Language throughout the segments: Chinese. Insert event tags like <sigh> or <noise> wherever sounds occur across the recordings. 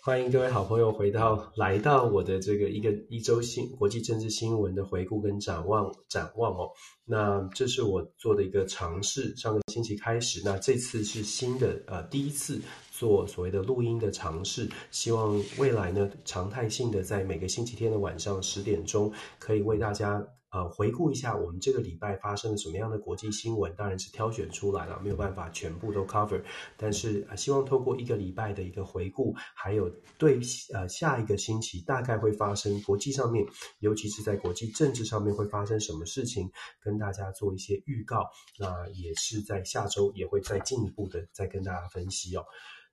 欢迎各位好朋友回到来到我的这个一个一周新国际政治新闻的回顾跟展望展望哦。那这是我做的一个尝试，上个星期开始，那这次是新的呃第一次做所谓的录音的尝试，希望未来呢常态性的在每个星期天的晚上十点钟可以为大家。呃，回顾一下我们这个礼拜发生了什么样的国际新闻，当然是挑选出来了，没有办法全部都 cover，但是希望透过一个礼拜的一个回顾，还有对呃下一个星期大概会发生国际上面，尤其是在国际政治上面会发生什么事情，跟大家做一些预告。那也是在下周也会再进一步的再跟大家分析哦。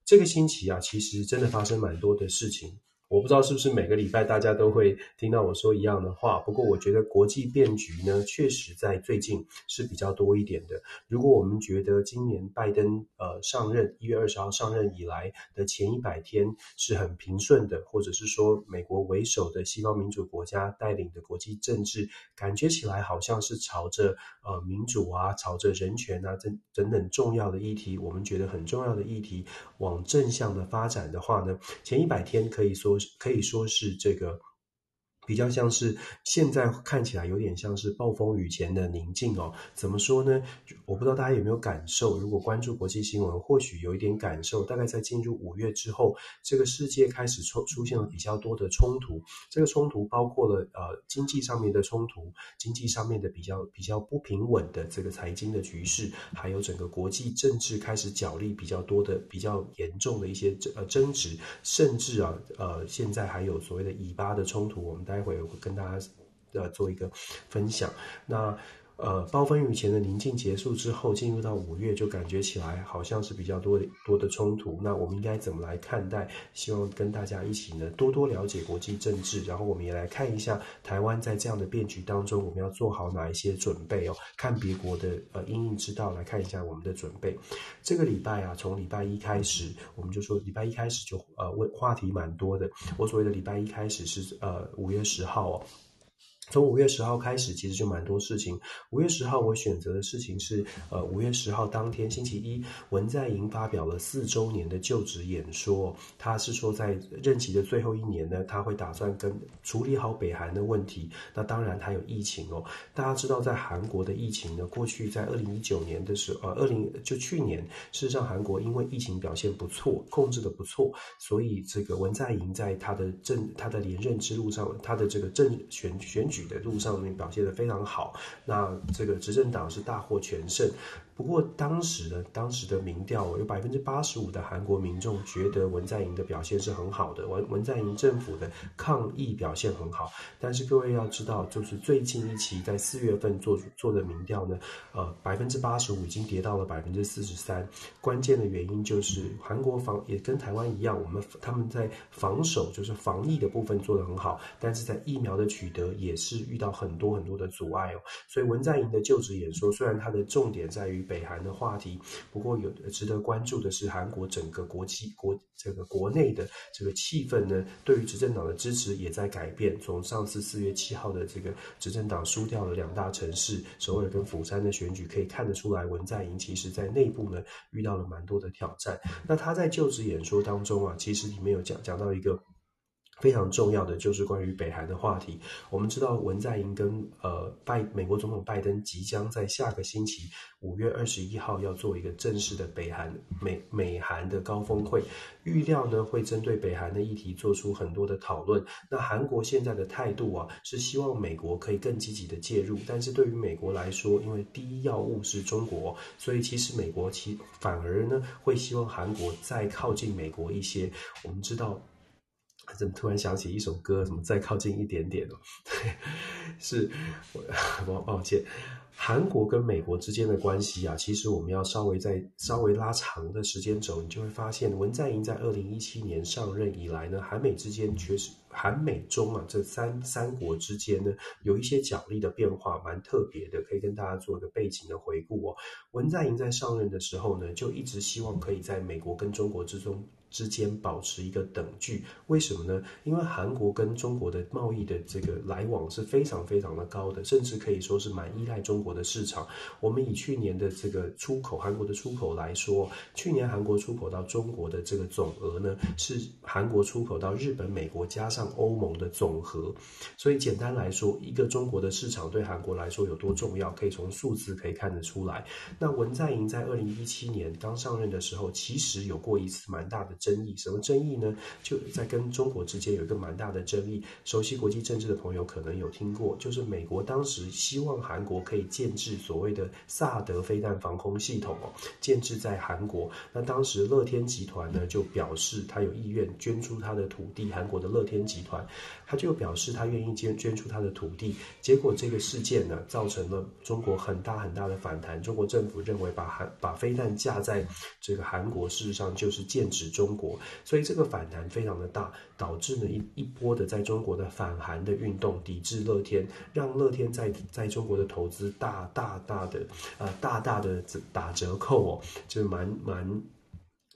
这个星期啊，其实真的发生蛮多的事情。我不知道是不是每个礼拜大家都会听到我说一样的话，不过我觉得国际变局呢，确实在最近是比较多一点的。如果我们觉得今年拜登呃上任一月二十号上任以来的前一百天是很平顺的，或者是说美国为首的西方民主国家带领的国际政治，感觉起来好像是朝着呃民主啊、朝着人权啊等等等重要的议题，我们觉得很重要的议题往正向的发展的话呢，前一百天可以说。可以说是这个。比较像是现在看起来有点像是暴风雨前的宁静哦。怎么说呢？我不知道大家有没有感受。如果关注国际新闻，或许有一点感受。大概在进入五月之后，这个世界开始出出现了比较多的冲突。这个冲突包括了呃经济上面的冲突，经济上面的比较比较不平稳的这个财经的局势，还有整个国际政治开始角力比较多的、比较严重的一些呃争执，甚至啊呃现在还有所谓的以巴的冲突，我们。待会我会跟大家呃做一个分享。那呃暴风雨前的宁静结束之后，进入到五月，就感觉起来好像是比较多的多的冲突。那我们应该怎么来看待？希望跟大家一起呢多多了解国际政治，然后我们也来看一下台湾在这样的变局当中，我们要做好哪一些准备哦。看别国的呃因应之道来看一下我们的准备。这个礼拜啊，从礼拜一开始，我们就说礼拜一开始就呃问话题蛮多的。我所谓的礼拜一开始是呃五月十号哦。从五月十号开始，其实就蛮多事情。五月十号我选择的事情是，呃，五月十号当天星期一，文在寅发表了四周年的就职演说。他是说，在任期的最后一年呢，他会打算跟处理好北韩的问题。那当然他有疫情哦。大家知道，在韩国的疫情呢，过去在二零一九年的时候，呃，二零就去年，事实上韩国因为疫情表现不错，控制的不错，所以这个文在寅在他的政他的连任之路上，他的这个政选选举。的路上面表现得非常好，那这个执政党是大获全胜。不过当时的当时的民调有百分之八十五的韩国民众觉得文在寅的表现是很好的，文文在寅政府的抗疫表现很好。但是各位要知道，就是最近一期在四月份做做的民调呢，呃，百分之八十五已经跌到了百分之四十三。关键的原因就是韩国防也跟台湾一样，我们他们在防守就是防疫的部分做得很好，但是在疫苗的取得也是遇到很多很多的阻碍哦。所以文在寅的就职演说虽然它的重点在于。北韩的话题，不过有值得关注的是，韩国整个国际国这个国内的这个气氛呢，对于执政党的支持也在改变。从上次四月七号的这个执政党输掉了两大城市首尔跟釜山的选举，可以看得出来，文在寅其实在内部呢遇到了蛮多的挑战。那他在就职演说当中啊，其实里面有讲讲到一个。非常重要的就是关于北韩的话题。我们知道文在寅跟呃拜美国总统拜登即将在下个星期五月二十一号要做一个正式的北韩美美韩的高峰会，预料呢会针对北韩的议题做出很多的讨论。那韩国现在的态度啊是希望美国可以更积极的介入，但是对于美国来说，因为第一要务是中国，所以其实美国其反而呢会希望韩国再靠近美国一些。我们知道。怎么突然想起一首歌？怎么再靠近一点点哦？<laughs> 是，我抱歉。韩国跟美国之间的关系啊，其实我们要稍微再稍微拉长的时间轴，你就会发现，文在寅在二零一七年上任以来呢，韩美之间确实韩美中啊这三三国之间呢，有一些角力的变化，蛮特别的，可以跟大家做一个背景的回顾哦。文在寅在上任的时候呢，就一直希望可以在美国跟中国之中。之间保持一个等距，为什么呢？因为韩国跟中国的贸易的这个来往是非常非常的高的，甚至可以说是蛮依赖中国的市场。我们以去年的这个出口，韩国的出口来说，去年韩国出口到中国的这个总额呢，是韩国出口到日本、美国加上欧盟的总和。所以简单来说，一个中国的市场对韩国来说有多重要，可以从数字可以看得出来。那文在寅在二零一七年刚上任的时候，其实有过一次蛮大的。争议什么争议呢？就在跟中国之间有一个蛮大的争议。熟悉国际政治的朋友可能有听过，就是美国当时希望韩国可以建置所谓的萨德飞弹防空系统哦，建置在韩国。那当时乐天集团呢就表示他有意愿捐出他的土地，韩国的乐天集团他就表示他愿意捐捐出他的土地。结果这个事件呢造成了中国很大很大的反弹。中国政府认为把韩把飞弹架在这个韩国，事实上就是剑指中。国，所以这个反弹非常的大，导致呢一一波的在中国的反韩的运动，抵制乐天，让乐天在在中国的投资大大大的呃大大的打折扣哦，就蛮蛮。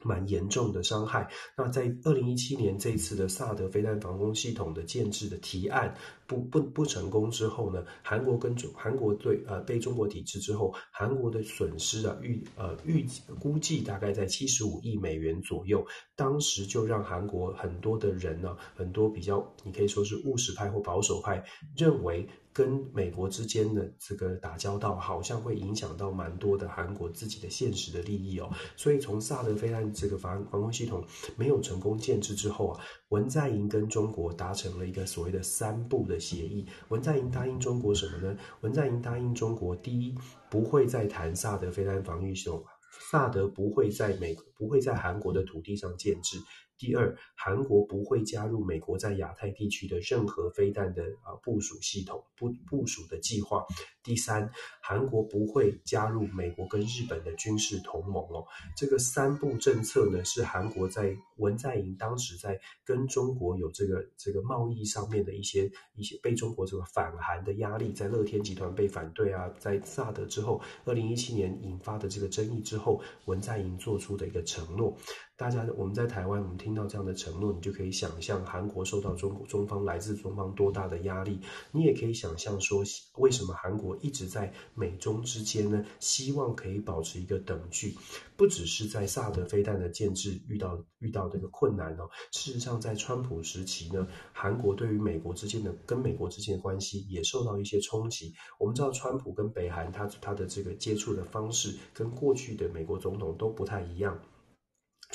蛮严重的伤害。那在二零一七年这一次的萨德飞弹防空系统的建制的提案不不不成功之后呢，韩国跟中韩国对呃被中国抵制之后，韩国的损失啊预呃预估计大概在七十五亿美元左右。当时就让韩国很多的人呢，很多比较你可以说是务实派或保守派认为。跟美国之间的这个打交道，好像会影响到蛮多的韩国自己的现实的利益哦。所以从萨德飞弹这个防防空系统没有成功建置之后啊，文在寅跟中国达成了一个所谓的三步的协议。文在寅答应中国什么呢？文在寅答应中国，第一，不会再谈萨德飞弹防御系统，萨德不会在美不会在韩国的土地上建置。第二，韩国不会加入美国在亚太地区的任何飞弹的啊部署系统部部署的计划。第三，韩国不会加入美国跟日本的军事同盟哦。这个三步政策呢，是韩国在文在寅当时在跟中国有这个这个贸易上面的一些一些被中国这个反韩的压力，在乐天集团被反对啊，在萨德之后，二零一七年引发的这个争议之后，文在寅做出的一个承诺。大家我们在台湾，我们听到这样的承诺，你就可以想象韩国受到中国中方来自中方多大的压力。你也可以想象说，为什么韩国一直在美中之间呢？希望可以保持一个等距，不只是在萨德飞弹的建制遇到遇到这个困难哦。事实上，在川普时期呢，韩国对于美国之间的跟美国之间的关系也受到一些冲击。我们知道，川普跟北韩他他的这个接触的方式，跟过去的美国总统都不太一样。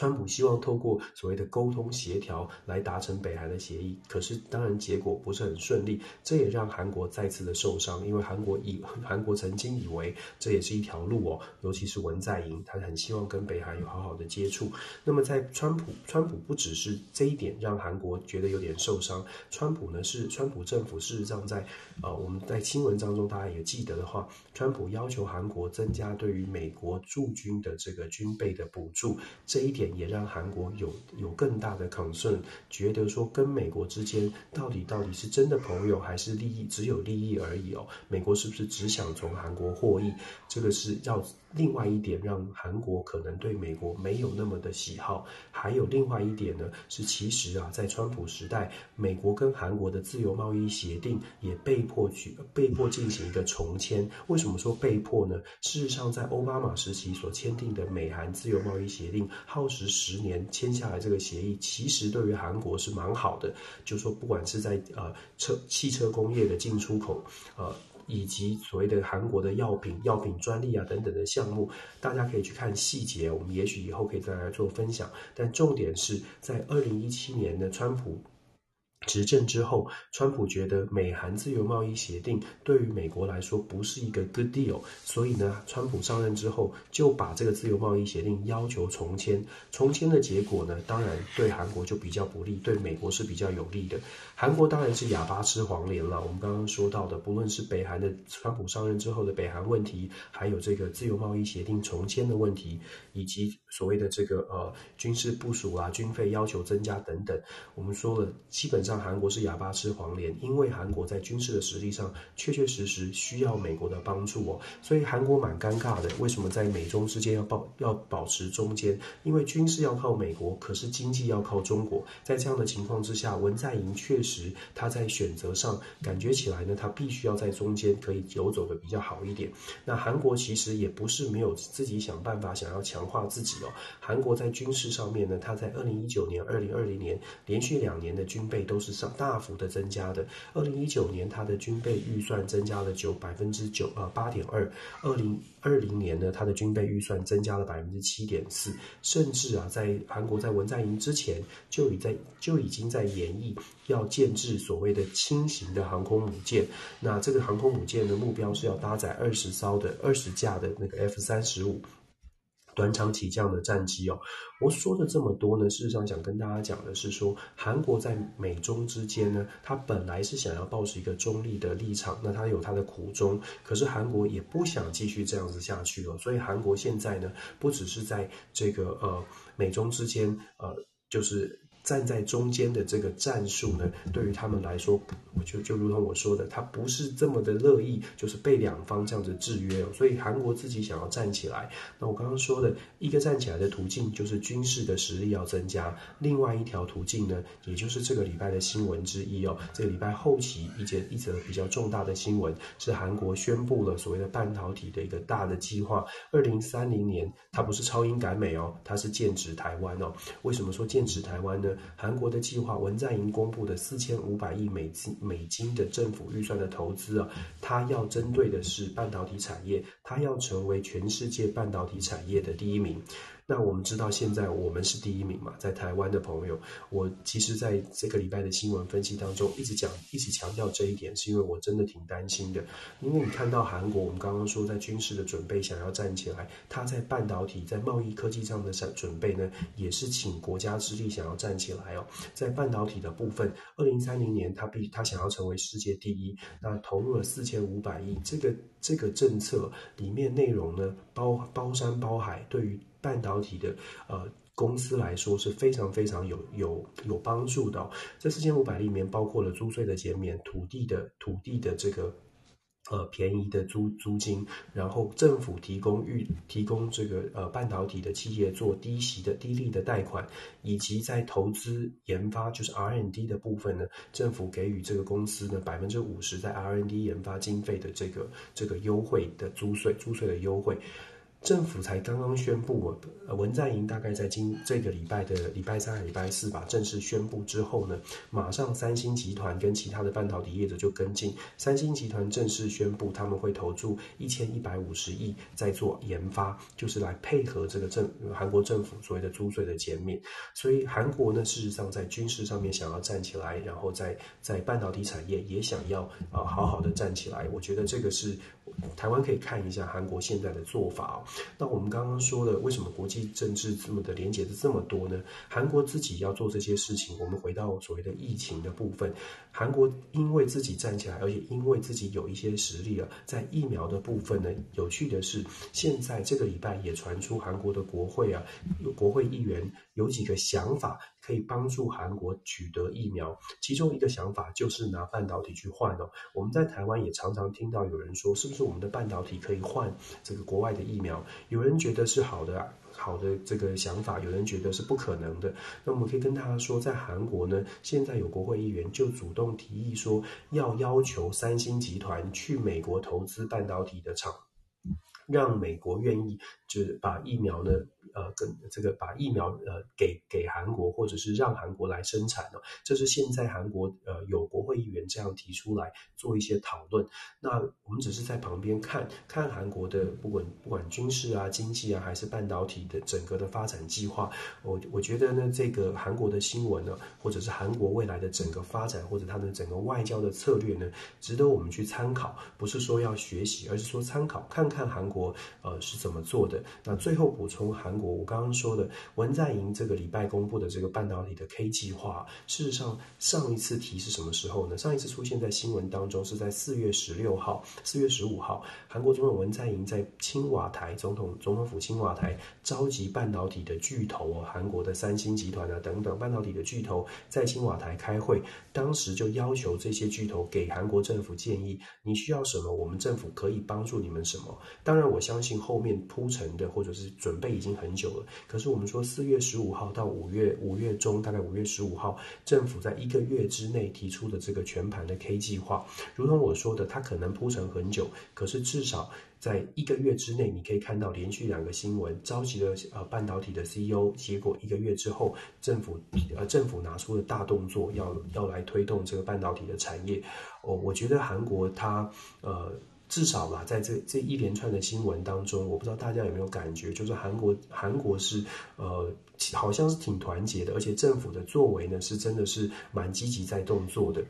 川普希望透过所谓的沟通协调来达成北韩的协议，可是当然结果不是很顺利，这也让韩国再次的受伤，因为韩国以 <laughs> 韩国曾经以为这也是一条路哦，尤其是文在寅，他很希望跟北韩有好好的接触。那么在川普，川普不只是这一点让韩国觉得有点受伤，川普呢是川普政府事实上在呃我们在新闻当中大家也记得的话，川普要求韩国增加对于美国驻军的这个军备的补助，这一点。也让韩国有有更大的 concern，觉得说跟美国之间到底到底是真的朋友还是利益只有利益而已哦？美国是不是只想从韩国获益？这个是要另外一点让韩国可能对美国没有那么的喜好。还有另外一点呢，是其实啊，在川普时代，美国跟韩国的自由贸易协定也被迫去被迫进行一个重签。为什么说被迫呢？事实上，在奥巴马时期所签订的美韩自由贸易协定，耗时十年签下来这个协议，其实对于韩国是蛮好的。就说不管是在呃车汽车工业的进出口，呃。以及所谓的韩国的药品、药品专利啊等等的项目，大家可以去看细节。我们也许以后可以再来做分享。但重点是在二零一七年的川普执政之后，川普觉得美韩自由贸易协定对于美国来说不是一个 good deal，所以呢，川普上任之后就把这个自由贸易协定要求重签。重签的结果呢，当然对韩国就比较不利，对美国是比较有利的。韩国当然是哑巴吃黄连了。我们刚刚说到的，不论是北韩的川普上任之后的北韩问题，还有这个自由贸易协定重签的问题，以及所谓的这个呃军事部署啊、军费要求增加等等，我们说了，基本上。韩国是哑巴吃黄连，因为韩国在军事的实力上确确实实需要美国的帮助哦，所以韩国蛮尴尬的。为什么在美中之间要保要保持中间？因为军事要靠美国，可是经济要靠中国。在这样的情况之下，文在寅确实他在选择上感觉起来呢，他必须要在中间可以游走的比较好一点。那韩国其实也不是没有自己想办法想要强化自己哦。韩国在军事上面呢，它在二零一九年、二零二零年连续两年的军备都是上大幅的增加的。二零一九年它的军备预算增加了九百分之九呃八点二，二零二零年呢，它的军备预算增加了百分之七点四，甚至啊，在韩国在文在寅之前就已在就已经在研议要建制所谓的轻型的航空母舰。那这个航空母舰的目标是要搭载二十艘的二十架的那个 F 三十五。短场起降的战机哦，我说的这么多呢，事实上想跟大家讲的是说，韩国在美中之间呢，它本来是想要保持一个中立的立场，那它有它的苦衷，可是韩国也不想继续这样子下去了，所以韩国现在呢，不只是在这个呃美中之间呃就是。站在中间的这个战术呢，对于他们来说，我就就如同我说的，他不是这么的乐意，就是被两方这样子制约哦。所以韩国自己想要站起来，那我刚刚说的一个站起来的途径，就是军事的实力要增加；另外一条途径呢，也就是这个礼拜的新闻之一哦。这个礼拜后期一节一则比较重大的新闻，是韩国宣布了所谓的半导体的一个大的计划。二零三零年，它不是超英赶美哦，它是剑指台湾哦。为什么说剑指台湾呢？韩国的计划，文在寅公布的四千五百亿美金美金的政府预算的投资啊，它要针对的是半导体产业，它要成为全世界半导体产业的第一名。那我们知道，现在我们是第一名嘛，在台湾的朋友，我其实在这个礼拜的新闻分析当中，一直讲，一直强调这一点，是因为我真的挺担心的。因为你看到韩国，我们刚刚说在军事的准备想要站起来，他在半导体、在贸易科技上的准准备呢，也是请国家之力想要站起来哦。在半导体的部分，二零三零年他必他想要成为世界第一，那投入了四千五百亿，这个这个政策里面内容呢，包包山包海，对于。半导体的呃公司来说是非常非常有有有帮助的。这四千五百里面包括了租税的减免、土地的土地的这个呃便宜的租租金，然后政府提供预提供这个呃半导体的企业做低息的低利的贷款，以及在投资研发就是 R N D 的部分呢，政府给予这个公司呢百分之五十在 R N D 研发经费的这个这个优惠的租税租税的优惠。政府才刚刚宣布，文在寅大概在今这个礼拜的礼拜三、礼拜四吧，正式宣布之后呢，马上三星集团跟其他的半导体业者就跟进。三星集团正式宣布，他们会投注一千一百五十亿在做研发，就是来配合这个政韩国政府所谓的租税的减免。所以韩国呢，事实上在军事上面想要站起来，然后在在半导体产业也想要啊好好的站起来。我觉得这个是台湾可以看一下韩国现在的做法哦。那我们刚刚说的，为什么国际政治这么的连结的这么多呢？韩国自己要做这些事情，我们回到所谓的疫情的部分，韩国因为自己站起来，而且因为自己有一些实力了，在疫苗的部分呢，有趣的是，现在这个礼拜也传出韩国的国会啊，国会议员有几个想法。可以帮助韩国取得疫苗，其中一个想法就是拿半导体去换哦。我们在台湾也常常听到有人说，是不是我们的半导体可以换这个国外的疫苗？有人觉得是好的，好的这个想法，有人觉得是不可能的。那我们可以跟大家说，在韩国呢，现在有国会议员就主动提议说，要要求三星集团去美国投资半导体的厂，让美国愿意就是把疫苗呢。呃，跟这个把疫苗呃给给韩国，或者是让韩国来生产呢，这是现在韩国呃有国会议员这样提出来做一些讨论。那我们只是在旁边看看韩国的不管不管军事啊、经济啊，还是半导体的整个的发展计划。我我觉得呢，这个韩国的新闻呢，或者是韩国未来的整个发展，或者它的整个外交的策略呢，值得我们去参考。不是说要学习，而是说参考看看韩国呃是怎么做的。那最后补充韩。韩国，我刚刚说的文在寅这个礼拜公布的这个半导体的 K 计划，事实上上一次提是什么时候呢？上一次出现在新闻当中是在四月十六号、四月十五号，韩国总统文在寅在青瓦台总统总统府青瓦台召集半导体的巨头哦，韩国的三星集团啊等等半导体的巨头在青瓦台开会，当时就要求这些巨头给韩国政府建议，你需要什么，我们政府可以帮助你们什么。当然，我相信后面铺陈的或者是准备已经很久了。可是我们说，四月十五号到五月五月中，大概五月十五号，政府在一个月之内提出的这个全盘的 K 计划，如同我说的，它可能铺陈很久，可是至少在一个月之内，你可以看到连续两个新闻，召集了呃半导体的 CEO，结果一个月之后，政府呃政府拿出了大动作，要要来推动这个半导体的产业。哦，我觉得韩国它呃。至少吧，在这这一连串的新闻当中，我不知道大家有没有感觉，就是韩国韩国是呃，好像是挺团结的，而且政府的作为呢，是真的是蛮积极在动作的。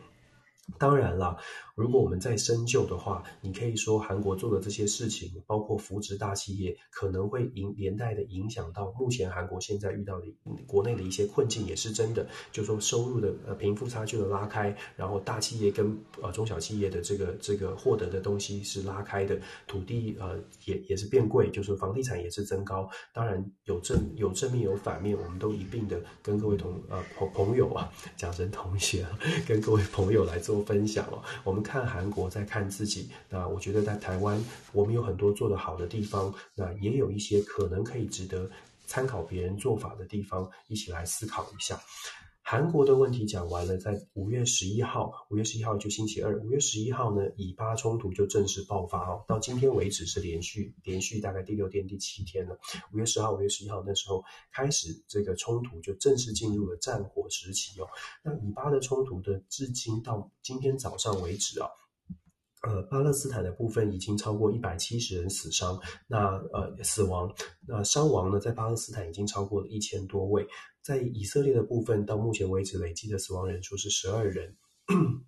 当然了，如果我们再深究的话，你可以说韩国做的这些事情，包括扶植大企业，可能会影连带的影响到目前韩国现在遇到的国内的一些困境，也是真的。就说收入的呃贫富差距的拉开，然后大企业跟呃中小企业的这个这个获得的东西是拉开的，土地呃也也是变贵，就是房地产也是增高。当然有正有正面有反面，我们都一并的跟各位同呃朋朋友啊讲成同学，跟各位朋友来做。分享哦，我们看韩国，在看自己。那我觉得在台湾，我们有很多做得好的地方，那也有一些可能可以值得参考别人做法的地方，一起来思考一下。韩国的问题讲完了，在五月十一号，五月十一号就星期二，五月十一号呢，以巴冲突就正式爆发哦。到今天为止是连续连续大概第六天、第七天了。五月十号、五月十一号那时候开始，这个冲突就正式进入了战火时期哦。那以巴的冲突的至今到今天早上为止啊。呃，巴勒斯坦的部分已经超过一百七十人死伤，那呃死亡，那伤亡呢，在巴勒斯坦已经超过了一千多位，在以色列的部分，到目前为止累计的死亡人数是十二人。<coughs>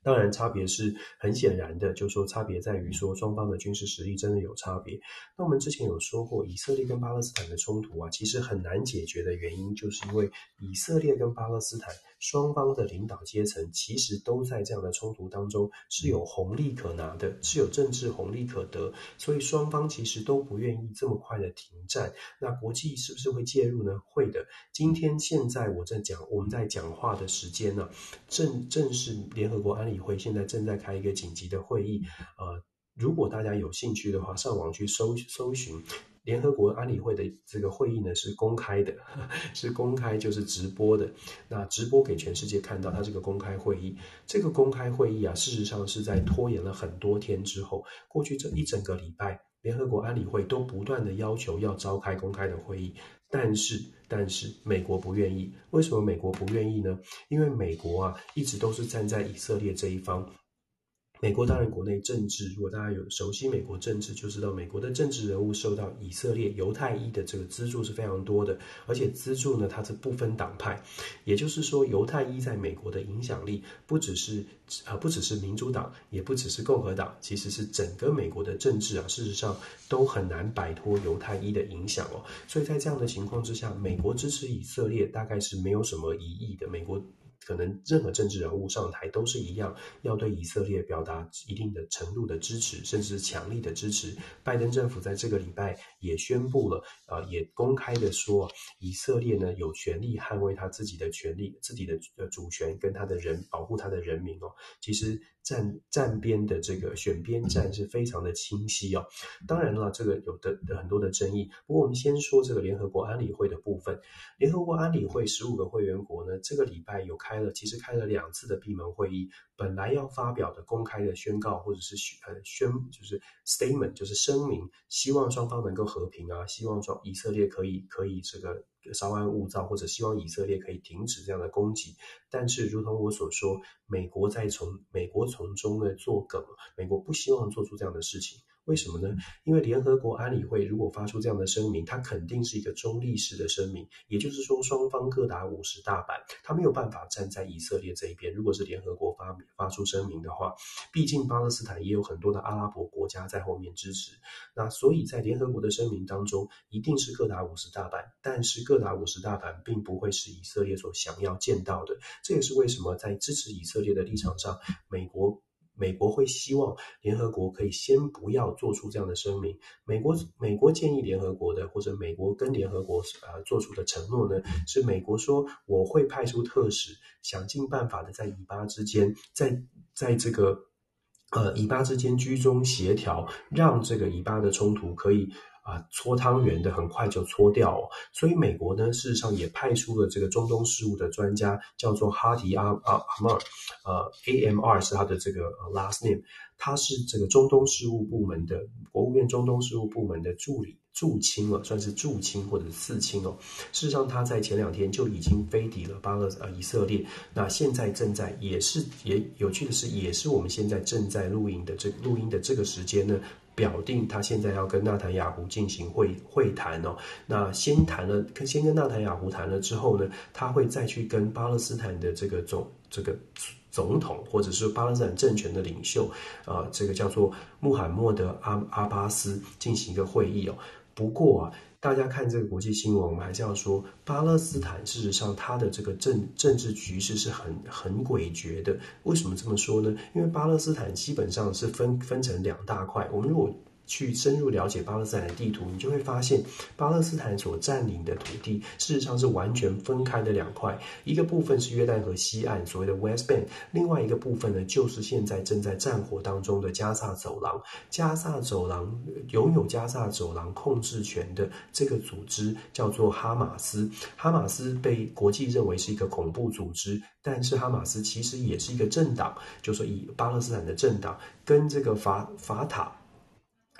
当然，差别是很显然的，就是说差别在于说双方的军事实力真的有差别。那我们之前有说过，以色列跟巴勒斯坦的冲突啊，其实很难解决的原因，就是因为以色列跟巴勒斯坦双方的领导阶层其实都在这样的冲突当中是有红利可拿的，是有政治红利可得，所以双方其实都不愿意这么快的停战。那国际是不是会介入呢？会的。今天现在我在讲，我们在讲话的时间呢、正正是联合国安理会现在正在开一个紧急的会议，呃，如果大家有兴趣的话，上网去搜搜寻联合国安理会的这个会议呢，是公开的，<laughs> 是公开就是直播的，那直播给全世界看到，它是个公开会议，这个公开会议啊，事实上是在拖延了很多天之后，过去这一整个礼拜，联合国安理会都不断的要求要召开公开的会议。但是，但是美国不愿意。为什么美国不愿意呢？因为美国啊，一直都是站在以色列这一方。美国当然国内政治，如果大家有熟悉美国政治，就知道美国的政治人物受到以色列犹太裔的这个资助是非常多的，而且资助呢，它是不分党派，也就是说，犹太裔在美国的影响力不只是啊，不只是民主党，也不只是共和党，其实是整个美国的政治啊，事实上都很难摆脱犹太裔的影响哦。所以在这样的情况之下，美国支持以色列大概是没有什么疑义的。美国。可能任何政治人物上台都是一样，要对以色列表达一定的程度的支持，甚至强力的支持。拜登政府在这个礼拜也宣布了，啊，也公开的说，以色列呢有权利捍卫他自己的权利、自己的主权跟他的人，保护他的人民哦。其实。站站边的这个选边站是非常的清晰哦。当然了，这个有的很多的争议。不过我们先说这个联合国安理会的部分。联合国安理会十五个会员国呢，这个礼拜有开了，其实开了两次的闭门会议。本来要发表的公开的宣告或者是宣呃宣就是 statement 就是声明，希望双方能够和平啊，希望说以色列可以可以这个。稍安勿躁，或者希望以色列可以停止这样的攻击，但是如同我所说，美国在从美国从中呢作梗，美国不希望做出这样的事情。为什么呢？因为联合国安理会如果发出这样的声明，它肯定是一个中立式的声明，也就是说双方各打五十大板，他没有办法站在以色列这一边。如果是联合国发发出声明的话，毕竟巴勒斯坦也有很多的阿拉伯国家在后面支持，那所以在联合国的声明当中，一定是各打五十大板，但是各打五十大板并不会是以色列所想要见到的。这也是为什么在支持以色列的立场上，美国。美国会希望联合国可以先不要做出这样的声明。美国美国建议联合国的，或者美国跟联合国呃做出的承诺呢，是美国说我会派出特使，想尽办法的在以巴之间，在在这个呃以巴之间居中协调，让这个以巴的冲突可以。啊，搓汤圆的很快就搓掉哦，所以美国呢，事实上也派出了这个中东事务的专家，叫做哈迪阿阿阿马尔，呃，AMR 是他的这个 last name，他是这个中东事务部门的国务院中东事务部门的助理驻青了，算是驻青或者是次青哦。事实上，他在前两天就已经飞抵了巴勒呃以色列，那现在正在也是也有趣的是，也是我们现在正在录音的这录音的这个时间呢。表定他现在要跟纳坦雅胡进行会会谈哦，那先谈了，跟先跟纳坦雅胡谈了之后呢，他会再去跟巴勒斯坦的这个总这个总统或者是巴勒斯坦政权的领袖啊、呃，这个叫做穆罕默德阿阿巴斯进行一个会议哦。不过啊。大家看这个国际新闻，我们还是要说，巴勒斯坦事实上它的这个政政治局势是很很诡谲的。为什么这么说呢？因为巴勒斯坦基本上是分分成两大块。我们如果去深入了解巴勒斯坦的地图，你就会发现，巴勒斯坦所占领的土地事实上是完全分开的两块，一个部分是约旦河西岸所谓的 West Bank，另外一个部分呢，就是现在正在战火当中的加萨走廊。加萨走廊拥有加萨走廊控制权的这个组织叫做哈马斯，哈马斯被国际认为是一个恐怖组织，但是哈马斯其实也是一个政党，就是以巴勒斯坦的政党跟这个法法塔。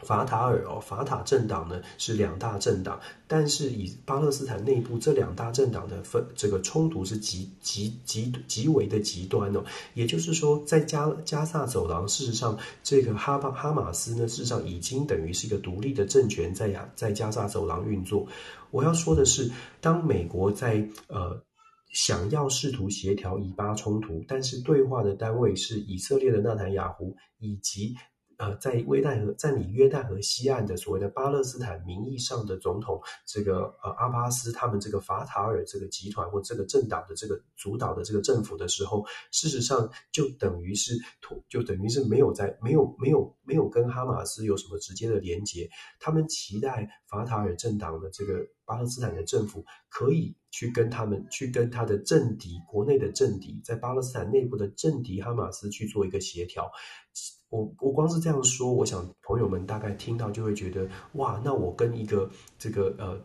法塔尔哦，法塔政党呢是两大政党，但是以巴勒斯坦内部这两大政党的分这个冲突是极极极极为的极端哦。也就是说，在加加萨走廊，事实上这个哈巴哈马斯呢，事实上已经等于是一个独立的政权在亚在加萨走廊运作。我要说的是，当美国在呃想要试图协调以巴冲突，但是对话的单位是以色列的纳坦雅胡以及。呃，在约旦河占领约旦河西岸的所谓的巴勒斯坦名义上的总统，这个呃阿巴斯他们这个法塔尔这个集团或这个政党的这个主导的这个政府的时候，事实上就等于是就等于是没有在没有没有没有跟哈马斯有什么直接的连接，他们期待法塔尔政党的这个巴勒斯坦的政府可以去跟他们去跟他的政敌国内的政敌在巴勒斯坦内部的政敌哈马斯去做一个协调。我我光是这样说，我想朋友们大概听到就会觉得，哇，那我跟一个这个呃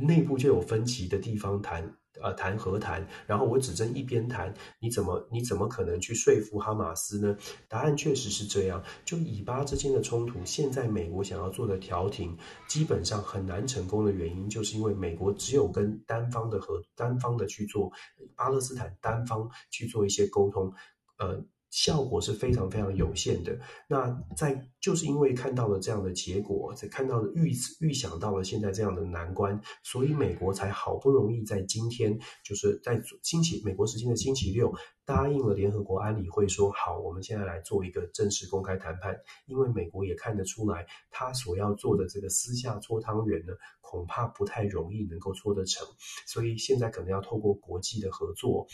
内部就有分歧的地方谈呃谈和谈，然后我只争一边谈，你怎么你怎么可能去说服哈马斯呢？答案确实是这样，就以巴之间的冲突，现在美国想要做的调停，基本上很难成功的原因，就是因为美国只有跟单方的和单方的去做巴勒斯坦单方去做一些沟通，呃。效果是非常非常有限的。那在就是因为看到了这样的结果，才看到了预预想到了现在这样的难关，所以美国才好不容易在今天，就是在星期美国时间的星期六，答应了联合国安理会说好，我们现在来做一个正式公开谈判。因为美国也看得出来，他所要做的这个私下搓汤圆呢，恐怕不太容易能够搓得成，所以现在可能要透过国际的合作。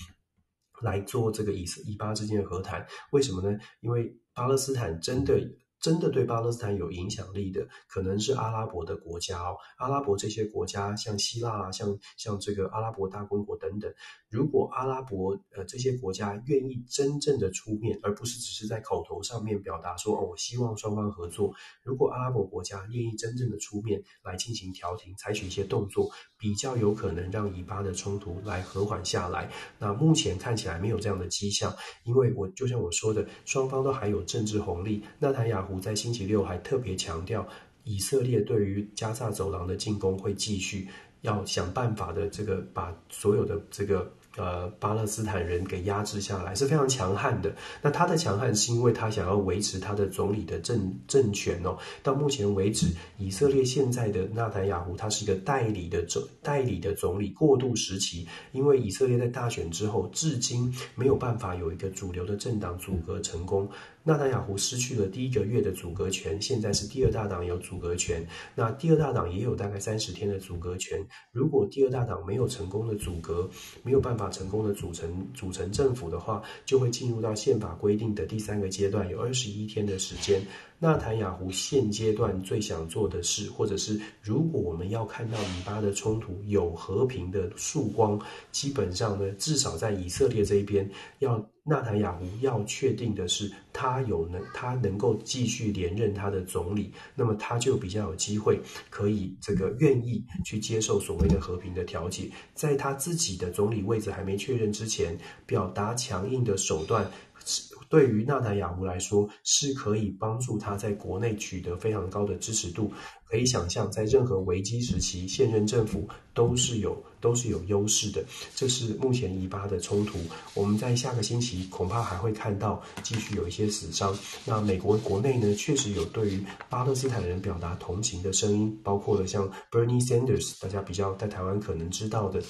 来做这个以色以巴之间的和谈，为什么呢？因为巴勒斯坦真的。真的对巴勒斯坦有影响力的，可能是阿拉伯的国家哦。阿拉伯这些国家，像希腊啊，像像这个阿拉伯大公国等等。如果阿拉伯呃这些国家愿意真正的出面，而不是只是在口头上面表达说哦，我希望双方合作。如果阿拉伯国家愿意真正的出面来进行调停，采取一些动作，比较有可能让以巴的冲突来和缓下来。那目前看起来没有这样的迹象，因为我就像我说的，双方都还有政治红利。纳坦雅在星期六还特别强调，以色列对于加萨走廊的进攻会继续，要想办法的这个把所有的这个呃巴勒斯坦人给压制下来，是非常强悍的。那他的强悍是因为他想要维持他的总理的政政权哦。到目前为止，以色列现在的纳坦雅胡他是一个代理的总代理的总理过渡时期，因为以色列在大选之后，至今没有办法有一个主流的政党组阁成功。纳坦雅胡失去了第一个月的阻隔权，现在是第二大党有阻隔权。那第二大党也有大概三十天的阻隔权。如果第二大党没有成功的阻隔，没有办法成功的组成组成政府的话，就会进入到宪法规定的第三个阶段，有二十一天的时间。纳坦雅胡现阶段最想做的事，或者是如果我们要看到以巴的冲突有和平的曙光，基本上呢，至少在以色列这一边，要纳坦雅胡要确定的是，他有能他能够继续连任他的总理，那么他就比较有机会可以这个愿意去接受所谓的和平的调解，在他自己的总理位置还没确认之前，表达强硬的手段。对于纳坦雅胡来说，是可以帮助他在国内取得非常高的支持度。可以想象，在任何危机时期，现任政府都是有都是有优势的。这是目前以巴的冲突。我们在下个星期恐怕还会看到继续有一些死伤。那美国国内呢，确实有对于巴勒斯坦人表达同情的声音，包括了像 Bernie Sanders，大家比较在台湾可能知道的。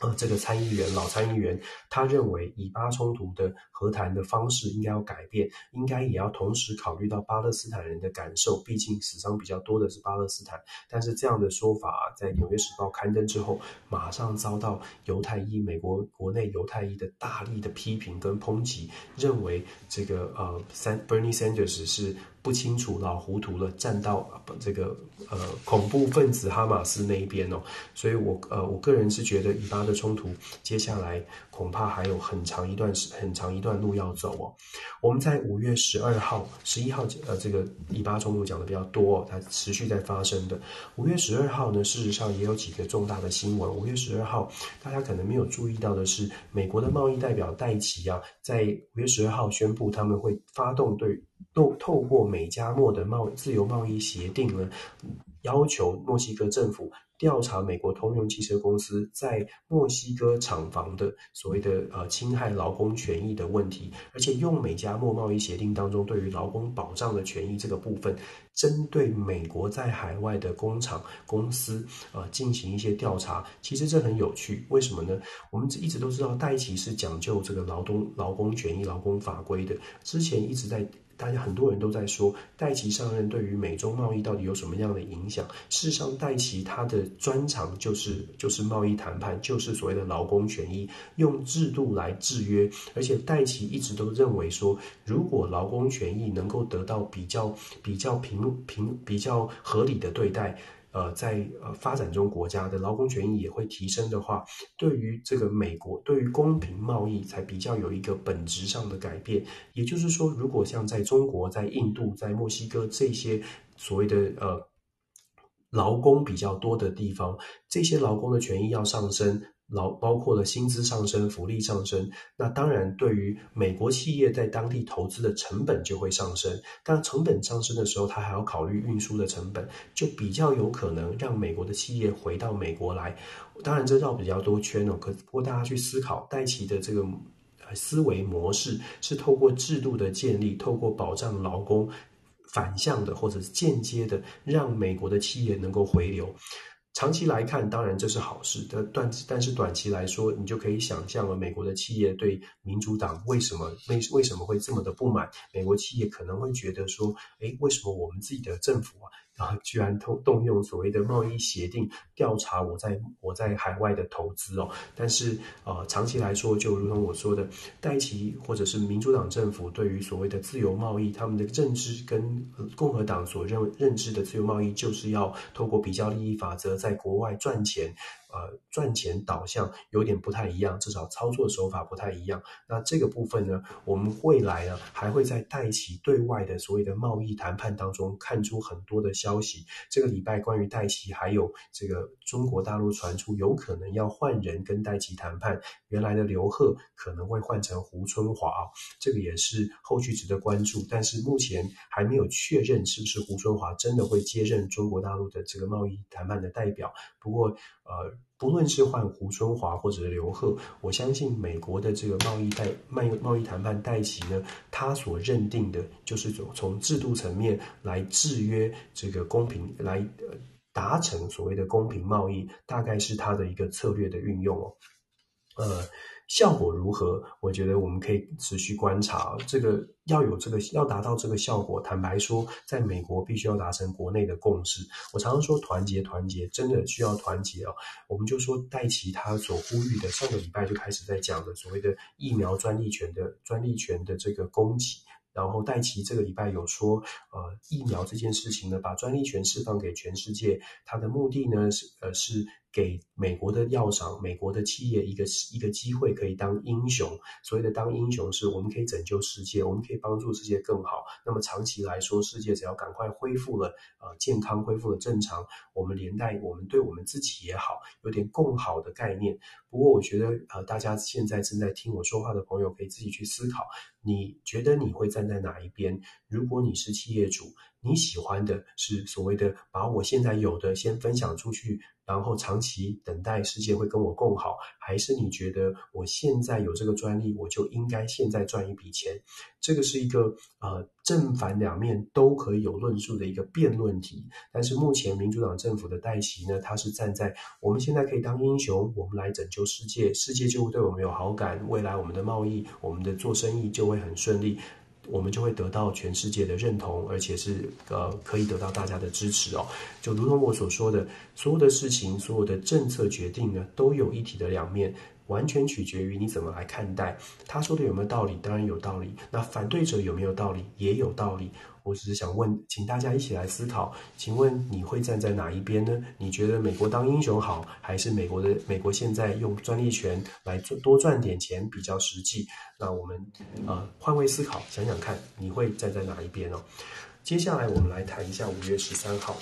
呃，这个参议员，老参议员，他认为以巴冲突的和谈的方式应该要改变，应该也要同时考虑到巴勒斯坦人的感受，毕竟死伤比较多的是巴勒斯坦。但是这样的说法在《纽约时报》刊登之后，马上遭到犹太裔美国国内犹太裔的大力的批评跟抨击，认为这个呃，三 Bernie Sanders 是。不清楚，老糊涂了，站到这个呃恐怖分子哈马斯那一边哦，所以我呃我个人是觉得以巴的冲突接下来恐怕还有很长一段时很长一段路要走哦。我们在五月十二号、十一号呃这个以巴冲突讲的比较多哦，它持续在发生的。五月十二号呢，事实上也有几个重大的新闻。五月十二号大家可能没有注意到的是，美国的贸易代表戴琪啊，在五月十二号宣布他们会发动对。透透过美加墨的贸自由贸易协定呢，要求墨西哥政府调查美国通用汽车公司在墨西哥厂房的所谓的呃侵害劳工权益的问题，而且用美加墨贸易协定当中对于劳工保障的权益这个部分，针对美国在海外的工厂公司呃进行一些调查。其实这很有趣，为什么呢？我们一直都知道戴奇是讲究这个劳动劳工权益、劳工法规的，之前一直在。大家很多人都在说，戴琦上任对于美中贸易到底有什么样的影响？事实上，戴琦他的专长就是就是贸易谈判，就是所谓的劳工权益，用制度来制约。而且，戴琦一直都认为说，如果劳工权益能够得到比较比较平平比较合理的对待。呃，在呃发展中国家的劳工权益也会提升的话，对于这个美国，对于公平贸易才比较有一个本质上的改变。也就是说，如果像在中国、在印度、在墨西哥这些所谓的呃劳工比较多的地方，这些劳工的权益要上升。劳包括了薪资上升、福利上升，那当然对于美国企业在当地投资的成本就会上升。当成本上升的时候，他还要考虑运输的成本，就比较有可能让美国的企业回到美国来。当然这绕比较多圈哦，可不过大家去思考，戴奇的这个思维模式是透过制度的建立，透过保障劳工，反向的或者是间接的，让美国的企业能够回流。长期来看，当然这是好事。但短但是短期来说，你就可以想象了，美国的企业对民主党为什么为为什么会这么的不满？美国企业可能会觉得说，诶，为什么我们自己的政府啊？啊，居然动动用所谓的贸易协定调查我在我在海外的投资哦，但是呃，长期来说，就如同我说的，戴奇或者是民主党政府对于所谓的自由贸易，他们的认知跟共和党所认认知的自由贸易，就是要透过比较利益法则在国外赚钱。呃，赚钱导向有点不太一样，至少操作手法不太一样。那这个部分呢，我们未来呢还会在戴琪对外的所谓的贸易谈判当中看出很多的消息。这个礼拜关于戴琪，还有这个中国大陆传出有可能要换人跟戴琪谈判，原来的刘贺可能会换成胡春华，这个也是后续值得关注。但是目前还没有确认是不是胡春华真的会接任中国大陆的这个贸易谈判的代表。不过，呃。不论是换胡春华或者是刘鹤，我相信美国的这个贸易代贸易贸易谈判戴琪呢，他所认定的就是从从制度层面来制约这个公平，来达成所谓的公平贸易，大概是他的一个策略的运用哦，呃。效果如何？我觉得我们可以持续观察。这个要有这个要达到这个效果，坦白说，在美国必须要达成国内的共识。我常常说团结，团结真的需要团结哦。我们就说戴奇他所呼吁的，上个礼拜就开始在讲的所谓的疫苗专利权的专利权的这个供给。然后戴奇这个礼拜有说，呃，疫苗这件事情呢，把专利权释放给全世界，他的目的呢是呃是。给美国的药厂、美国的企业一个一个机会，可以当英雄。所谓的当英雄，是我们可以拯救世界，我们可以帮助世界更好。那么长期来说，世界只要赶快恢复了呃健康，恢复了正常，我们连带我们对我们自己也好，有点共好的概念。不过，我觉得呃，大家现在正在听我说话的朋友，可以自己去思考，你觉得你会站在哪一边？如果你是企业主，你喜欢的是所谓的把我现在有的先分享出去。然后长期等待世界会跟我共好，还是你觉得我现在有这个专利，我就应该现在赚一笔钱？这个是一个呃正反两面都可以有论述的一个辩论题。但是目前民主党政府的戴琪呢，他是站在我们现在可以当英雄，我们来拯救世界，世界就会对我们有好感，未来我们的贸易、我们的做生意就会很顺利。我们就会得到全世界的认同，而且是呃可以得到大家的支持哦。就如同我所说的，所有的事情，所有的政策决定呢，都有一体的两面，完全取决于你怎么来看待。他说的有没有道理？当然有道理。那反对者有没有道理？也有道理。我只是想问，请大家一起来思考，请问你会站在哪一边呢？你觉得美国当英雄好，还是美国的美国现在用专利权来做多赚点钱比较实际？那我们啊、呃、换位思考，想想看，你会站在哪一边哦？接下来我们来谈一下五月十三号。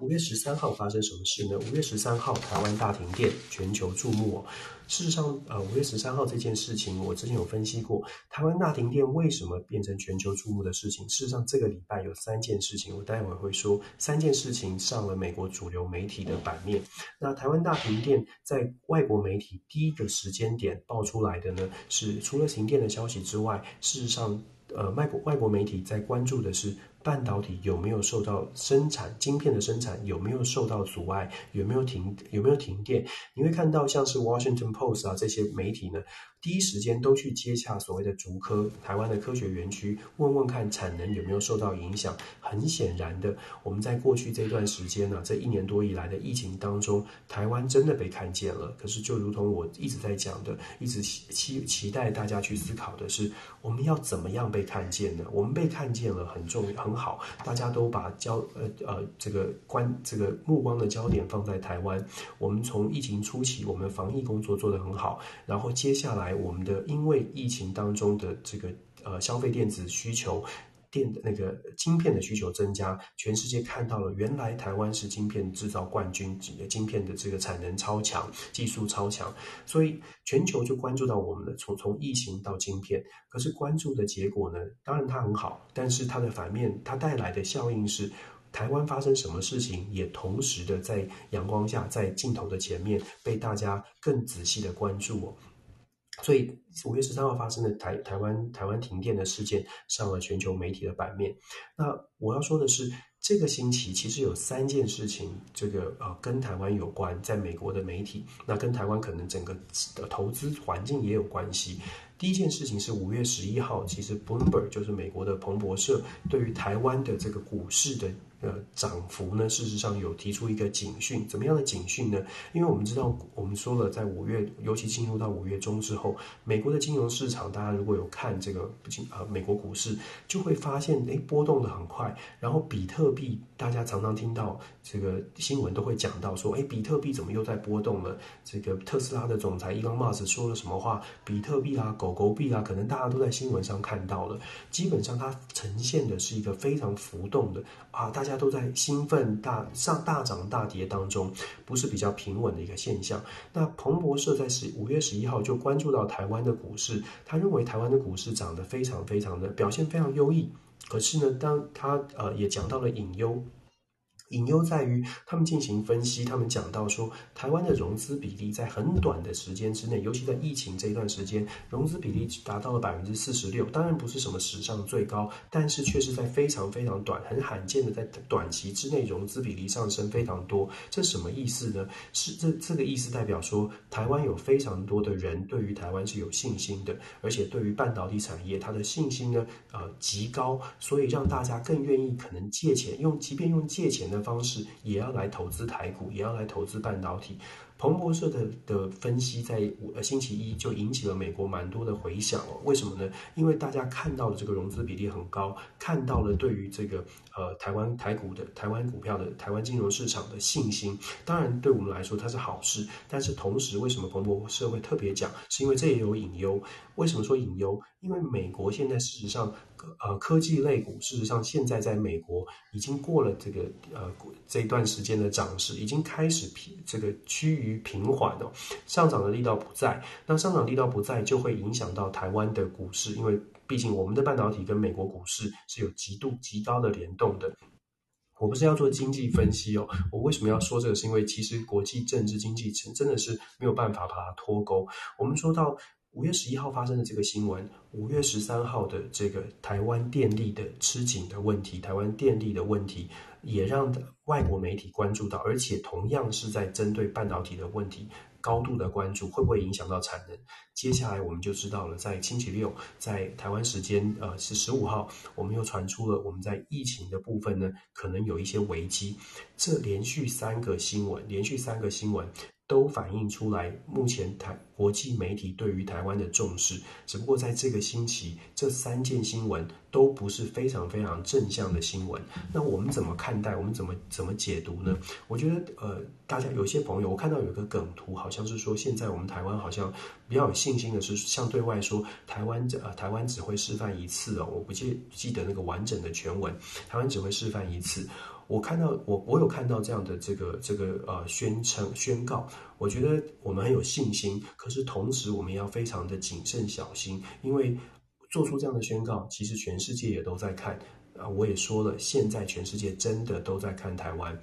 五月十三号发生什么事呢？五月十三号，台湾大停电，全球注目。事实上，呃，五月十三号这件事情，我之前有分析过，台湾大停电为什么变成全球注目的事情？事实上，这个礼拜有三件事情，我待会儿会说，三件事情上了美国主流媒体的版面。那台湾大停电，在外国媒体第一个时间点爆出来的呢，是除了停电的消息之外，事实上，呃，外国外国媒体在关注的是。半导体有没有受到生产晶片的生产有没有受到阻碍？有没有停有没有停电？你会看到像是 Washington Post 啊这些媒体呢，第一时间都去接洽所谓的竹科台湾的科学园区，问问看产能有没有受到影响。很显然的，我们在过去这段时间呢、这一年多以来的疫情当中，台湾真的被看见了。可是就如同我一直在讲的，一直期期期待大家去思考的是，我们要怎么样被看见呢？我们被看见了很重很。好，大家都把焦呃呃这个关这个目光的焦点放在台湾。我们从疫情初期，我们防疫工作做得很好。然后接下来，我们的因为疫情当中的这个呃消费电子需求。电那个晶片的需求增加，全世界看到了，原来台湾是晶片制造冠军，晶片的这个产能超强，技术超强，所以全球就关注到我们的从从疫情到晶片。可是关注的结果呢？当然它很好，但是它的反面，它带来的效应是，台湾发生什么事情，也同时的在阳光下，在镜头的前面被大家更仔细的关注哦。所以五月十三号发生的台台湾台湾停电的事件上了全球媒体的版面。那我要说的是，这个星期其实有三件事情，这个呃跟台湾有关，在美国的媒体，那跟台湾可能整个的投资环境也有关系。第一件事情是五月十一号，其实 Bloomberg 就是美国的彭博社，对于台湾的这个股市的。呃，涨幅呢，事实上有提出一个警讯，怎么样的警讯呢？因为我们知道，我们说了，在五月，尤其进入到五月中之后，美国的金融市场，大家如果有看这个不，啊美国股市，就会发现，诶，波动的很快。然后比特币，大家常常听到这个新闻都会讲到说，诶，比特币怎么又在波动了？这个特斯拉的总裁伊隆马斯说了什么话？比特币啊，狗狗币啊，可能大家都在新闻上看到了。基本上，它呈现的是一个非常浮动的啊，大。大家都在兴奋大上大涨大跌当中，不是比较平稳的一个现象。那彭博社在十五月十一号就关注到台湾的股市，他认为台湾的股市涨得非常非常的表现非常优异。可是呢，当他呃也讲到了隐忧，隐忧在于，他们进行分析，他们讲到说，台湾的融资比例在很短的时间之内，尤其在疫情这一段时间，融资比例达到了百分之四十六。当然不是什么史上最高，但是却是在非常非常短、很罕见的在短期之内融资比例上升非常多。这什么意思呢？是这这个意思代表说，台湾有非常多的人对于台湾是有信心的，而且对于半导体产业，他的信心呢，呃，极高，所以让大家更愿意可能借钱，用即便用借钱的。的方式也要来投资台股，也要来投资半导体。彭博社的的分析在呃星期一就引起了美国蛮多的回响哦。为什么呢？因为大家看到了这个融资比例很高，看到了对于这个呃台湾台股的台湾股票的台湾金融市场的信心。当然，对我们来说它是好事。但是同时，为什么彭博社会特别讲？是因为这也有隐忧。为什么说隐忧？因为美国现在事实上。呃，科技类股事实上现在在美国已经过了这个呃这一段时间的涨势，已经开始平这个趋于平缓哦，上涨的力道不在。那上涨力道不在，就会影响到台湾的股市，因为毕竟我们的半导体跟美国股市是有极度极高的联动的。我不是要做经济分析哦，我为什么要说这个？是因为其实国际政治经济真的是没有办法把它脱钩。我们说到。五月十一号发生的这个新闻，五月十三号的这个台湾电力的吃紧的问题，台湾电力的问题也让外国媒体关注到，而且同样是在针对半导体的问题高度的关注，会不会影响到产能？接下来我们就知道了，在星期六，在台湾时间呃是十五号，我们又传出了我们在疫情的部分呢，可能有一些危机。这连续三个新闻，连续三个新闻。都反映出来，目前台国际媒体对于台湾的重视。只不过在这个星期，这三件新闻都不是非常非常正向的新闻。那我们怎么看待？我们怎么怎么解读呢？我觉得，呃，大家有些朋友，我看到有个梗图，好像是说，现在我们台湾好像比较有信心的是，向对外说，台湾呃，台湾只会示范一次哦。我不记记得那个完整的全文，台湾只会示范一次。我看到我我有看到这样的这个这个呃宣称宣告，我觉得我们很有信心，可是同时我们要非常的谨慎小心，因为做出这样的宣告，其实全世界也都在看啊。我也说了，现在全世界真的都在看台湾。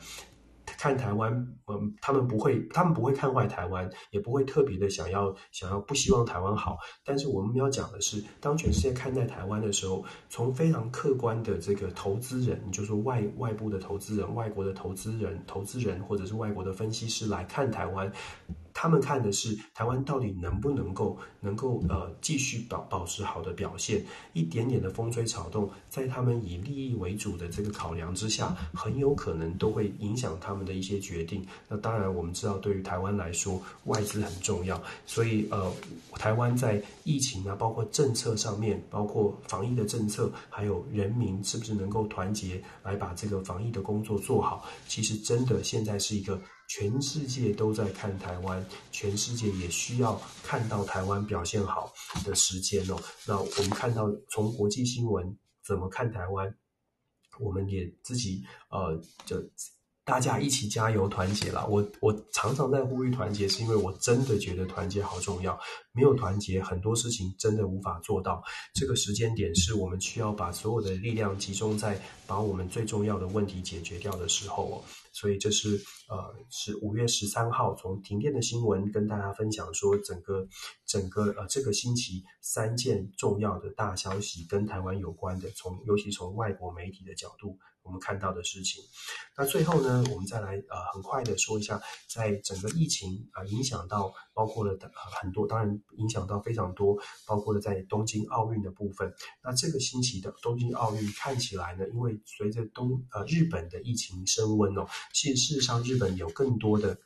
看台湾，嗯，他们不会，他们不会看坏台湾，也不会特别的想要想要不希望台湾好。但是我们要讲的是，当全世界看待台湾的时候，从非常客观的这个投资人，你就说外外部的投资人、外国的投资人、投资人或者是外国的分析师来看台湾。他们看的是台湾到底能不能够能够呃继续保保持好的表现，一点点的风吹草动，在他们以利益为主的这个考量之下，很有可能都会影响他们的一些决定。那当然，我们知道对于台湾来说，外资很重要，所以呃，台湾在疫情啊，包括政策上面，包括防疫的政策，还有人民是不是能够团结来把这个防疫的工作做好，其实真的现在是一个。全世界都在看台湾，全世界也需要看到台湾表现好的时间哦。那我们看到从国际新闻怎么看台湾，我们也自己呃就。大家一起加油团结啦！我我常常在呼吁团结，是因为我真的觉得团结好重要。没有团结，很多事情真的无法做到。这个时间点是我们需要把所有的力量集中在把我们最重要的问题解决掉的时候哦。所以这是呃，是五月十三号从停电的新闻跟大家分享说，整个整个呃这个星期三件重要的大消息跟台湾有关的，从尤其从外国媒体的角度。我们看到的事情，那最后呢，我们再来呃，很快的说一下，在整个疫情啊、影响到，包括了、呃、很多，当然影响到非常多，包括了在东京奥运的部分。那这个星期的东京奥运看起来呢，因为随着东呃日本的疫情升温哦，其实事实上日本有更多的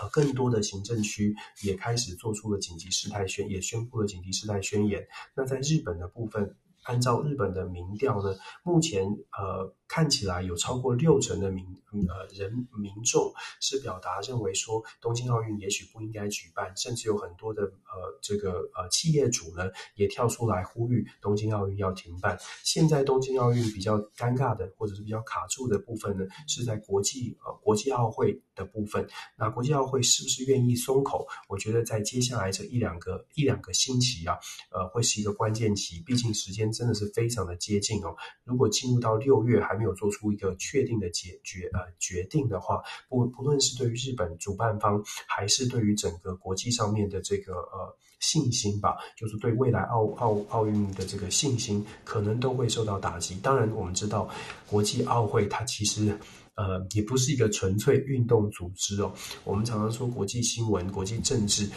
呃更多的行政区也开始做出了紧急事态宣，也宣布了紧急事态宣言。那在日本的部分，按照日本的民调呢，目前呃。看起来有超过六成的民呃人民众是表达认为说东京奥运也许不应该举办，甚至有很多的呃这个呃企业主呢也跳出来呼吁东京奥运要停办。现在东京奥运比较尴尬的或者是比较卡住的部分呢，是在国际呃国际奥会的部分。那国际奥会是不是愿意松口？我觉得在接下来这一两个一两个星期啊，呃会是一个关键期。毕竟时间真的是非常的接近哦。如果进入到六月还没有做出一个确定的解决呃决定的话，不不论是对于日本主办方，还是对于整个国际上面的这个呃信心吧，就是对未来奥奥奥运的这个信心，可能都会受到打击。当然，我们知道国际奥会它其实呃也不是一个纯粹运动组织哦。我们常常说国际新闻、国际政治。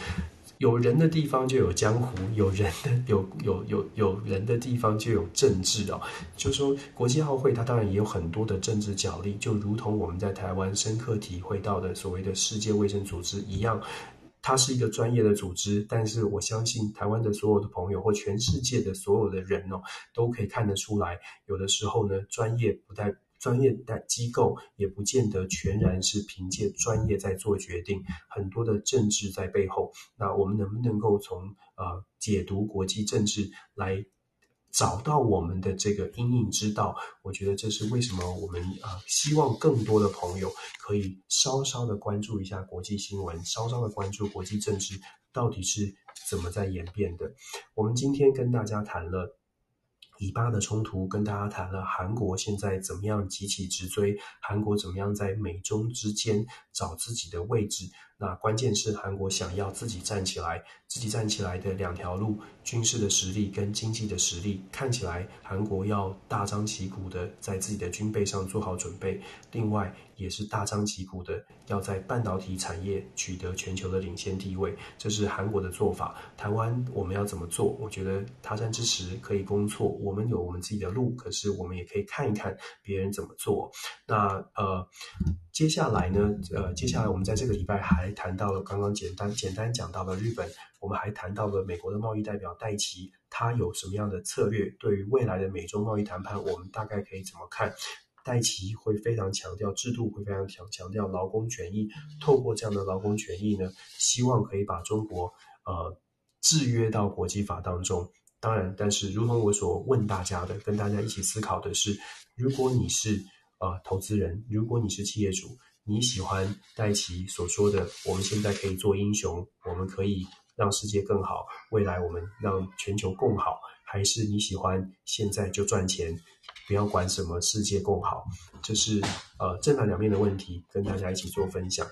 有人的地方就有江湖，有人的有有有有人的地方就有政治哦。就说国际奥会，它当然也有很多的政治角力，就如同我们在台湾深刻体会到的所谓的世界卫生组织一样，它是一个专业的组织。但是我相信台湾的所有的朋友或全世界的所有的人哦，都可以看得出来，有的时候呢，专业不带。专业的机构也不见得全然是凭借专业在做决定，很多的政治在背后。那我们能不能够从呃解读国际政治来找到我们的这个因应之道？我觉得这是为什么我们呃希望更多的朋友可以稍稍的关注一下国际新闻，稍稍的关注国际政治到底是怎么在演变的。我们今天跟大家谈了。以巴的冲突，跟大家谈了韩国现在怎么样急起直追，韩国怎么样在美中之间找自己的位置。那关键是韩国想要自己站起来，自己站起来的两条路，军事的实力跟经济的实力，看起来韩国要大张旗鼓的在自己的军备上做好准备，另外也是大张旗鼓的要在半导体产业取得全球的领先地位，这是韩国的做法。台湾我们要怎么做？我觉得他山之石可以攻错，我们有我们自己的路，可是我们也可以看一看别人怎么做。那呃。接下来呢，呃，接下来我们在这个礼拜还谈到了刚刚简单简单讲到了日本，我们还谈到了美国的贸易代表戴奇，他有什么样的策略？对于未来的美中贸易谈判，我们大概可以怎么看？戴奇会非常强调制度，会非常强强调劳工权益，透过这样的劳工权益呢，希望可以把中国呃制约到国际法当中。当然，但是如同我所问大家的，跟大家一起思考的是，如果你是。呃，投资人，如果你是企业主，你喜欢戴奇所说的，我们现在可以做英雄，我们可以让世界更好，未来我们让全球更好，还是你喜欢现在就赚钱，不要管什么世界更好？这是呃正反两面的问题，跟大家一起做分享。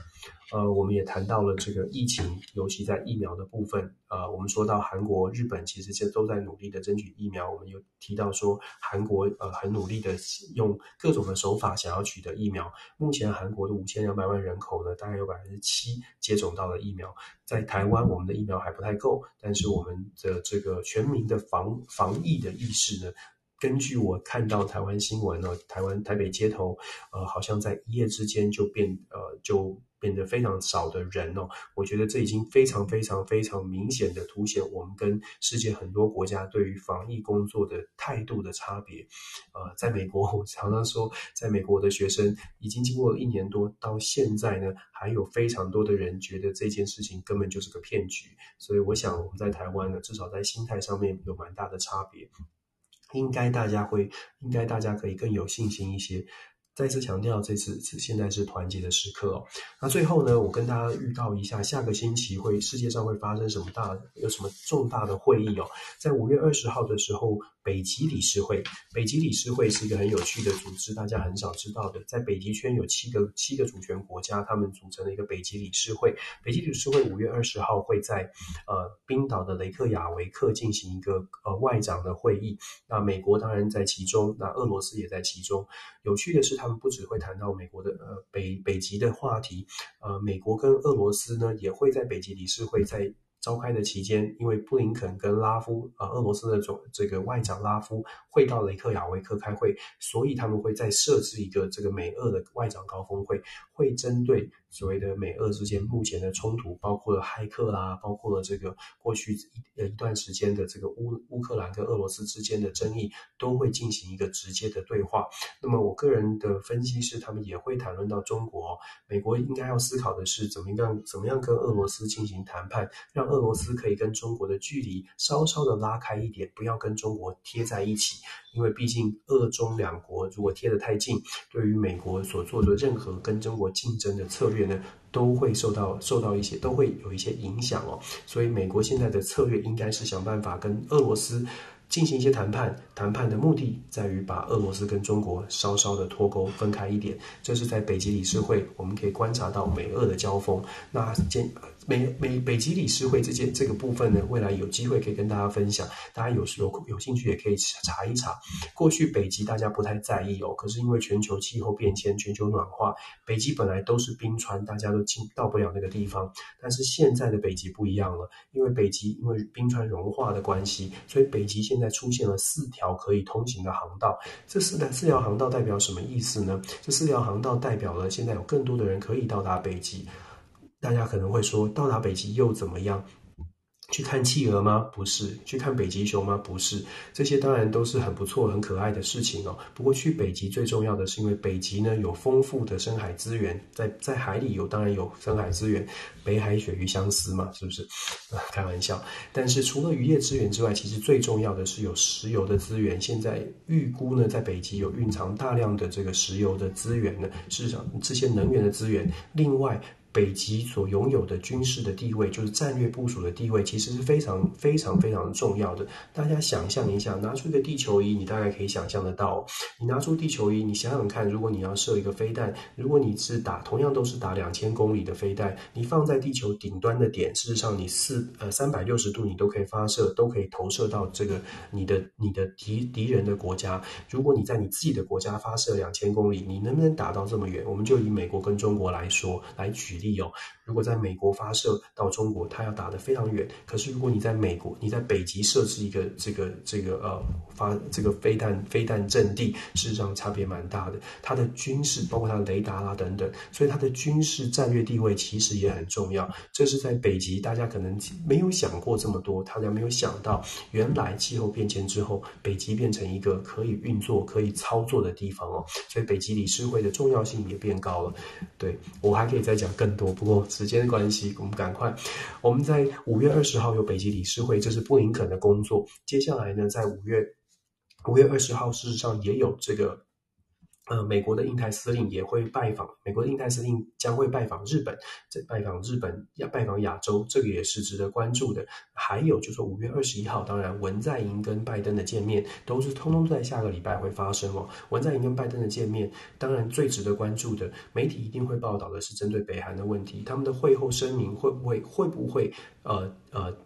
呃，我们也谈到了这个疫情，尤其在疫苗的部分。呃，我们说到韩国、日本，其实现在都在努力的争取疫苗。我们有提到说，韩国呃很努力的用各种的手法想要取得疫苗。目前韩国的五千两百万人口呢，大概有百分之七接种到了疫苗。在台湾，我们的疫苗还不太够，但是我们的这个全民的防防疫的意识呢，根据我看到台湾新闻呢，台湾台北街头，呃，好像在一夜之间就变呃就。变得非常少的人哦，我觉得这已经非常非常非常明显的凸显我们跟世界很多国家对于防疫工作的态度的差别。呃，在美国，我常常说，在美国的学生已经经过了一年多，到现在呢，还有非常多的人觉得这件事情根本就是个骗局。所以，我想我们在台湾呢，至少在心态上面有蛮大的差别。应该大家会，应该大家可以更有信心一些。再次强调，这次现在是团结的时刻哦。那最后呢，我跟大家预告一下，下个星期会世界上会发生什么大，有什么重大的会议哦。在五月二十号的时候，北极理事会，北极理事会是一个很有趣的组织，大家很少知道的。在北极圈有七个七个主权国家，他们组成了一个北极理事会。北极理事会五月二十号会在呃冰岛的雷克雅维克进行一个呃外长的会议。那美国当然在其中，那俄罗斯也在其中。有趣的是，他们不只会谈到美国的呃北北极的话题，呃，美国跟俄罗斯呢也会在北极理事会在召开的期间，因为布林肯跟拉夫呃俄罗斯的总这个外长拉夫会到雷克雅维克开会，所以他们会再设置一个这个美俄的外长高峰会，会针对。所谓的美俄之间目前的冲突，包括了骇客啦，包括了这个过去一一段时间的这个乌乌克兰跟俄罗斯之间的争议，都会进行一个直接的对话。那么我个人的分析是，他们也会谈论到中国，美国应该要思考的是怎么样怎么样跟俄罗斯进行谈判，让俄罗斯可以跟中国的距离稍稍的拉开一点，不要跟中国贴在一起。因为毕竟俄中两国如果贴得太近，对于美国所做的任何跟中国竞争的策略呢，都会受到受到一些都会有一些影响哦。所以美国现在的策略应该是想办法跟俄罗斯进行一些谈判，谈判的目的在于把俄罗斯跟中国稍稍的脱钩分开一点。这是在北极理事会，我们可以观察到美俄的交锋。那今美美北极理事会这件这个部分呢，未来有机会可以跟大家分享，大家有时候有兴趣也可以查一查。过去北极大家不太在意哦，可是因为全球气候变迁、全球暖化，北极本来都是冰川，大家都进到不了那个地方。但是现在的北极不一样了，因为北极因为冰川融化的关系，所以北极现现在出现了四条可以通行的航道。这四条四条航道代表什么意思呢？这四条航道代表了现在有更多的人可以到达北极。大家可能会说，到达北极又怎么样？去看企鹅吗？不是。去看北极熊吗？不是。这些当然都是很不错、很可爱的事情哦。不过去北极最重要的是，因为北极呢有丰富的深海资源，在在海里有当然有深海资源，北海鳕鱼相思嘛，是不是？啊开玩笑。但是除了渔业资源之外，其实最重要的是有石油的资源。现在预估呢，在北极有蕴藏大量的这个石油的资源呢，事实上这些能源的资源。另外。北极所拥有的军事的地位，就是战略部署的地位，其实是非常非常非常重要的。大家想象一下，拿出一个地球仪，你大概可以想象得到。你拿出地球仪，你想想看，如果你要射一个飞弹，如果你是打同样都是打两千公里的飞弹，你放在地球顶端的点，事实上你四呃三百六十度你都可以发射，都可以投射到这个你的你的敌敌人的国家。如果你在你自己的国家发射两千公里，你能不能打到这么远？我们就以美国跟中国来说来举例。有，如果在美国发射到中国，它要打得非常远。可是如果你在美国，你在北极设置一个这个这个呃发这个飞弹飞弹阵地，事实上差别蛮大的。它的军事包括它的雷达啦等等，所以它的军事战略地位其实也很重要。这是在北极，大家可能没有想过这么多，大家没有想到，原来气候变迁之后，北极变成一个可以运作、可以操作的地方哦。所以北极理事会的重要性也变高了。对，我还可以再讲更。更多不过时间关系，我们赶快。我们在五月二十号有北极理事会，这是布林肯的工作。接下来呢，在五月五月二十号，事实上也有这个。呃，美国的印太司令也会拜访，美国的印太司令将会拜访日本，在拜访日本要拜访亚洲，这个也是值得关注的。还有就是五月二十一号，当然文在寅跟拜登的见面都是通通在下个礼拜会发生哦。文在寅跟拜登的见面，当然最值得关注的，媒体一定会报道的是针对北韩的问题，他们的会后声明会不会会不会呃呃。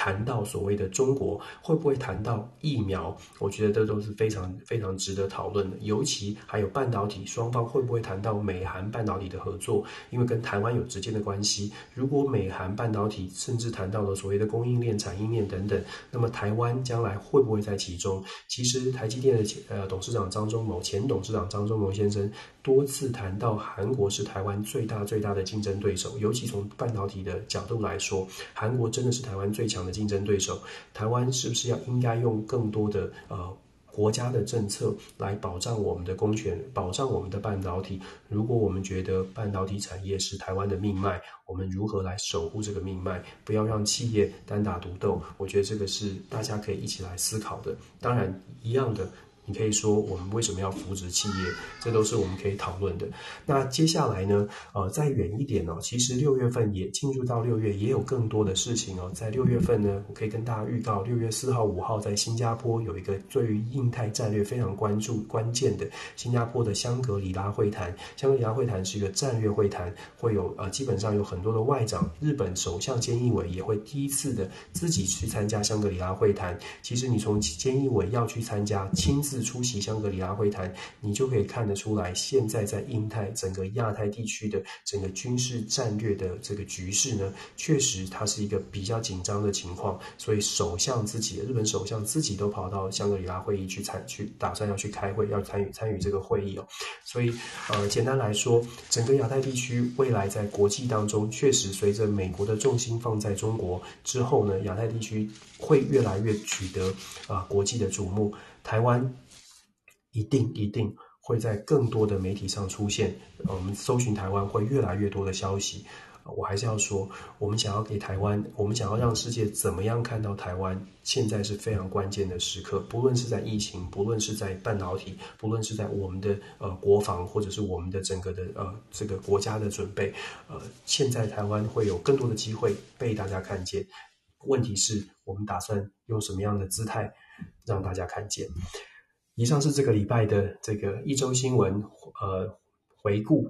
谈到所谓的中国会不会谈到疫苗？我觉得这都是非常非常值得讨论的。尤其还有半导体，双方会不会谈到美韩半导体的合作？因为跟台湾有直接的关系。如果美韩半导体甚至谈到了所谓的供应链、产业链等等，那么台湾将来会不会在其中？其实台积电的前呃董事长张忠谋，前董事长张忠谋先生多次谈到韩国是台湾最大最大的竞争对手。尤其从半导体的角度来说，韩国真的是台湾最强的。竞争对手，台湾是不是要应该用更多的呃国家的政策来保障我们的公权，保障我们的半导体？如果我们觉得半导体产业是台湾的命脉，我们如何来守护这个命脉？不要让企业单打独斗。我觉得这个是大家可以一起来思考的。当然，一样的。你可以说我们为什么要扶植企业？这都是我们可以讨论的。那接下来呢？呃，再远一点哦，其实六月份也进入到六月，也有更多的事情哦。在六月份呢，我可以跟大家预告，六月四号、五号在新加坡有一个对于印太战略非常关注、关键的新加坡的香格里拉会谈。香格里拉会谈是一个战略会谈，会有呃，基本上有很多的外长，日本首相菅义伟也会第一次的自己去参加香格里拉会谈。其实你从菅义伟要去参加，亲自。出席香格里拉会谈，你就可以看得出来，现在在印太整个亚太地区的整个军事战略的这个局势呢，确实它是一个比较紧张的情况。所以首相自己，日本首相自己都跑到香格里拉会议去参去，打算要去开会，要参与参与这个会议哦。所以呃，简单来说，整个亚太地区未来在国际当中，确实随着美国的重心放在中国之后呢，亚太地区会越来越取得啊、国际的瞩目，台湾。一定一定会在更多的媒体上出现。我们搜寻台湾会越来越多的消息。我还是要说，我们想要给台湾，我们想要让世界怎么样看到台湾，现在是非常关键的时刻。不论是在疫情，不论是在半导体，不论是在我们的呃国防，或者是我们的整个的呃这个国家的准备，呃，现在台湾会有更多的机会被大家看见。问题是我们打算用什么样的姿态？让大家看见。以上是这个礼拜的这个一周新闻，呃，回顾。